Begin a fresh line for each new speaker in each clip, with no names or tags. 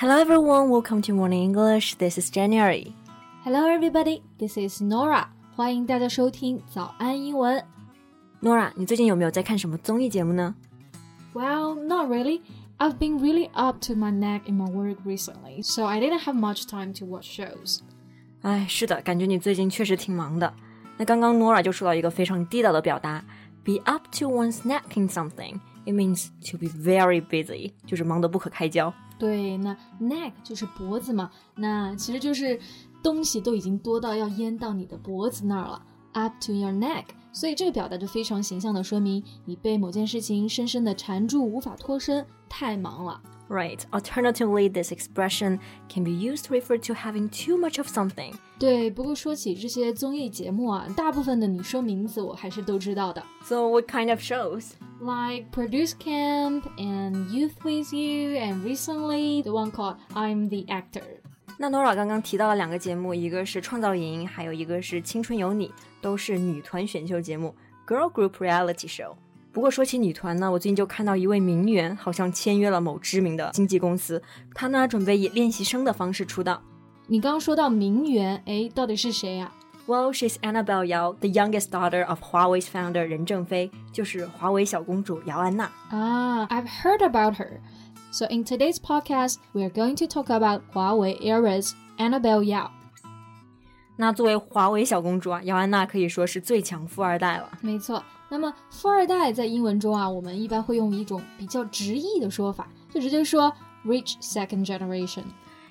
Hello everyone, welcome to Morning English. This is January.
Hello everybody, this is Norah. 欢迎大家收听早安英文。
Norah，你最近有没有在看什么综艺节目呢
？Well, not really. I've been really up to my neck in my work recently, so I didn't have much time to watch shows.
哎，是的，感觉你最近确实挺忙的。那刚刚 Norah 就说到一个非常地道的表达，be up to one's neck in something. It means to be very busy，就是忙得不可开交。
对，那 neck 就是脖子嘛，那其实就是东西都已经多到要淹到你的脖子那儿了，up to your neck。所以这个表达就非常形象的说明你被某件事情深深的缠住，无法脱身，太忙了。
Right. Alternatively, this expression can be used to refer to having too much of something.
对，不过说起这些综艺节目啊，大部分的你说名字我还是都知道的。
So what kind of shows?
Like Produce Camp and Youth with You, and recently the one called I'm the Actor.
那 Nora 刚刚提到了两个节目，一个是创造营，还有一个是青春有你，都是女团选秀节目，girl group reality show。不过说起女团呢，我最近就看到一位名媛好像签约了某知名的经纪公司，她呢准备以练习生的方式出道。
你刚刚说到名媛，哎，到底是谁呀
？Well, she's Annabelle Yao, the youngest daughter of Huawei's founder 任正非，就是华为小公主姚安娜。
啊，I've heard about her. So in today's podcast, we are going to talk about Huawei era's Annabelle Yao.
那作为华为小公主啊，姚安娜可以说是最强富二代了。
没错，那么富二代在英文中啊，我们一般会用一种比较直译的说法，就直接说 rich second generation。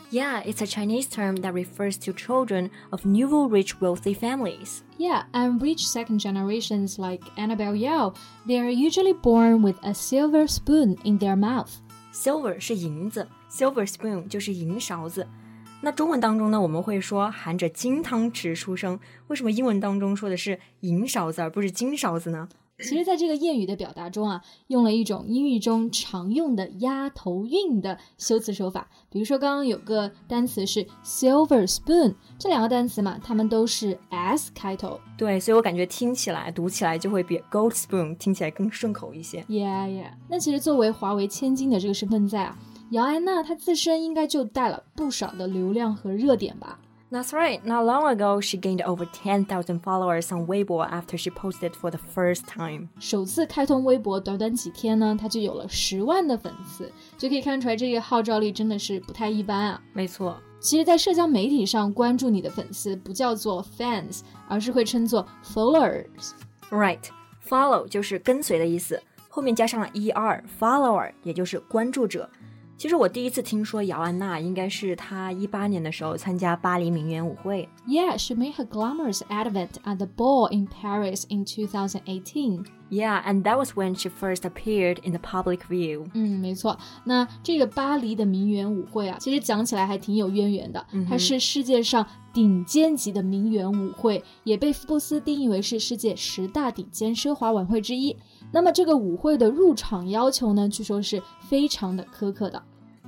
yeah, it's a Chinese term that refers to children of nouveau riche wealthy families.
Yeah, and rich second generations like Annabelle Yao, they are usually born with a silver spoon in their mouth.
Silver 是银子，silver spoon 就是银勺子。那中文当中呢，我们会说含着金汤匙出生。为什么英文当中说的是银勺子而不是金勺子呢？
其实，在这个谚语的表达中啊，用了一种英语中常用的押头韵的修辞手法。比如说，刚刚有个单词是 silver spoon，这两个单词嘛，它们都是 s 开头。
对，所以我感觉听起来、读起来就会比 gold spoon 听起来更顺口一些。
Yeah, yeah。那其实作为华为千金的这个身份在啊。姚安娜她自身应该就带了不少的流量和热点吧。
That's right. Not long ago, she gained over 10,000 followers on Weibo after she posted for the first time.
首次开通微博，短短几天呢，她就有了十万的粉丝，就可以看出来这个号召力真的是不太一般啊。
没错，
其实，在社交媒体上关注你的粉丝不叫做 fans，而是会称作
followers。Right, follow 就是跟随的意思，后面加上了 er，follower 也就是关注者。 其实我第一次听说姚安娜，应该是她一八年的时候参加巴黎名媛舞会。
Yeah, she made her glamorous advent at the ball in Paris in 2018.
Yeah, and that was when she first appeared in the public view.
嗯，没错。那这个巴黎的名媛舞会啊，其实讲起来还挺有渊源的。它是世界上顶尖级的名媛舞会，也被福布斯定义为是世界十大顶尖奢华晚会之一。那么这个舞会的入场要求呢，据说是非常的苛刻的。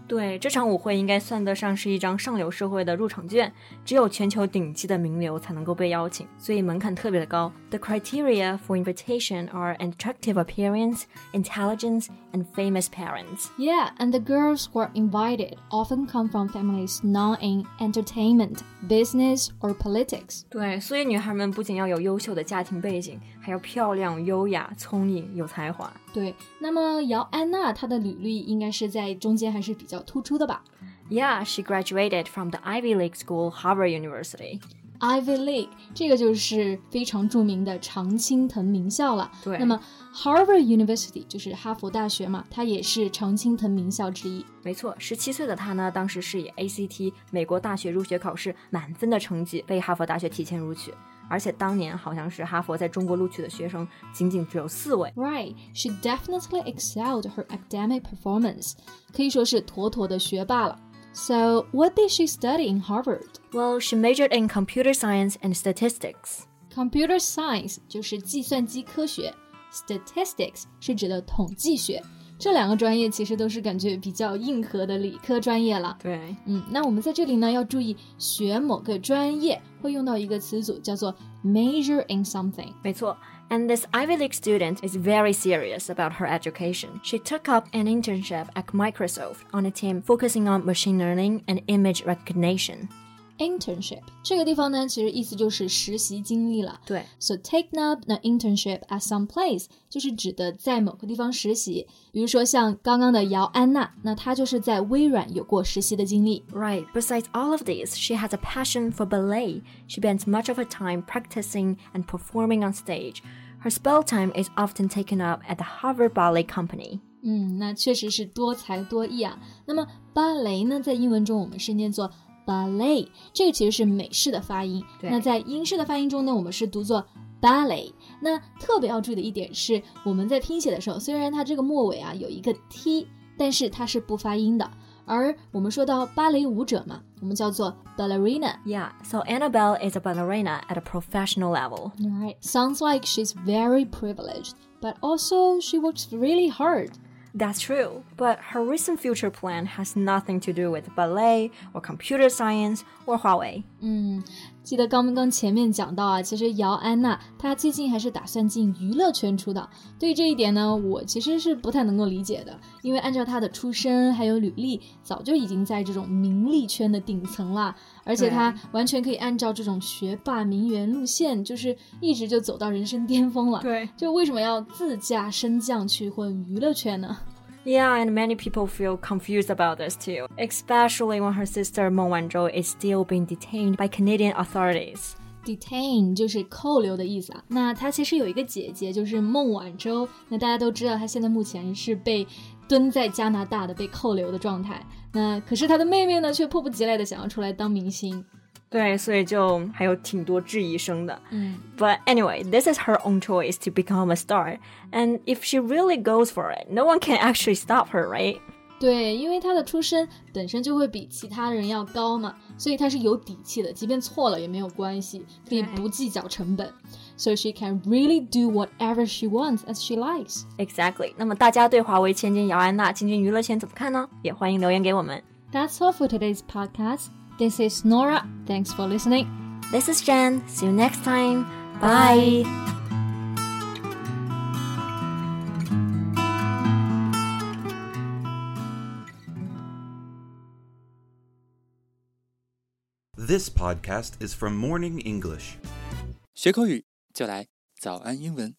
对，这场舞会应该算得上是一张上流社会的入场券，只有全球顶级的名流才能够被邀请，所以门槛特别的高。The criteria for invitation are an attractive appearance, intelligence, and famous parents.
Yeah, and the girls who are invited often come from families known in entertainment, business, or politics.
对，所以女孩们不仅要有优秀的家庭背景， 还要漂亮、优雅、聪颖、有才华。
对，那么姚安娜她的履历应该是在中间还是比较突出的吧
？Yeah, she graduated from the Ivy League school, Harvard University.
Ivy League 这个就是非常著名的常青藤名校了。
对，
那么 Harvard University 就是哈佛大学嘛，它也是常青藤名校之一。
没错，十七岁的他呢，当时是以 ACT 美国大学入学考试满分的成绩被哈佛大学提前录取。而且当年好像是哈佛在中国录取的学生仅仅只有四位。
Right, she definitely excelled her academic performance，可以说是妥妥的学霸了。So, what did she study in Harvard?
Well, she majored in computer science and statistics.
Computer science 就是计算机科学，statistics 是指的统计学。这两个专业其实都是感觉比较硬核的理科专业了。
对，
嗯，那我们在这里呢要注意，学某个专业会用到一个词组叫做 major in something。
没错 And this Ivy League student is very serious about her education. She took up an internship at Microsoft on a team focusing on machine learning and image recognition
Internship 这个地方呢，其实意思就是实习经历了。
对，
So take up the internship at some place 就是指的在某个地方实习。比如说像刚刚的姚安娜，那她就是在微软有过实习的经历。
Right. Besides all of these, she has a passion for ballet. She spends much of her time practicing and performing on stage. Her spell time is often taken up at the Harvard Ballet Company.
嗯，那确实是多才多艺啊。那么芭蕾呢，在英文中我们是念作 ballet，这个其实是美式的发音。那在英式的发音中呢，我们是读作 ballet。那特别要注意的一点是，我们在拼写的时候，虽然它这个末尾啊有一个 t，但是它是不发音的。而我们说到芭蕾舞者嘛，我们叫做 ballerina。
Yeah, so Annabelle is a ballerina at a professional level.
Right. Sounds like she's very privileged, but also she works really hard.
That's true, but her recent future plan has nothing to do with ballet or computer science or Huawei.
嗯，记得刚刚前面讲到啊，其实姚安娜她最近还是打算进娱乐圈出道。对于这一点呢，我其实是不太能够理解的，因为按照她的出身还有履历，早就已经在这种名利圈的顶层了，而且她完全可以按照这种学霸名媛路线，就是一直就走到人生巅峰了。
对
就为什么要自驾升降去混娱乐圈呢？
Yeah, and many people feel confused about this too, especially when her sister Meng Wanzhou is still being detained by Canadian authorities.
detain 就是扣留的意思啊。那她其实有一个姐姐，就是孟晚舟。那大家都知道，她现在目前是被蹲在加拿大的被扣留的状态。那可是她的妹妹呢，却迫不及待的想要出来当明星。
对，所以就还有挺多质疑声的。
嗯
But anyway, this is her own choice to become a star, and if she really goes for it, no one can actually stop her, right?
对，因为她的出身本身就会比其他人要高嘛，所以她是有底气的，即便错了也没有关系，可以
对
不计较成本。So she can really do whatever she wants as she likes.
Exactly. 那么大家对华为千金姚安娜进军娱乐圈怎么看呢？也欢迎留言给我们。
That's all for today's podcast. This is Norah. Thanks for listening.
This is Jen. See you next time. Bye.
This podcast is from Morning English.
学口语就来早安英文。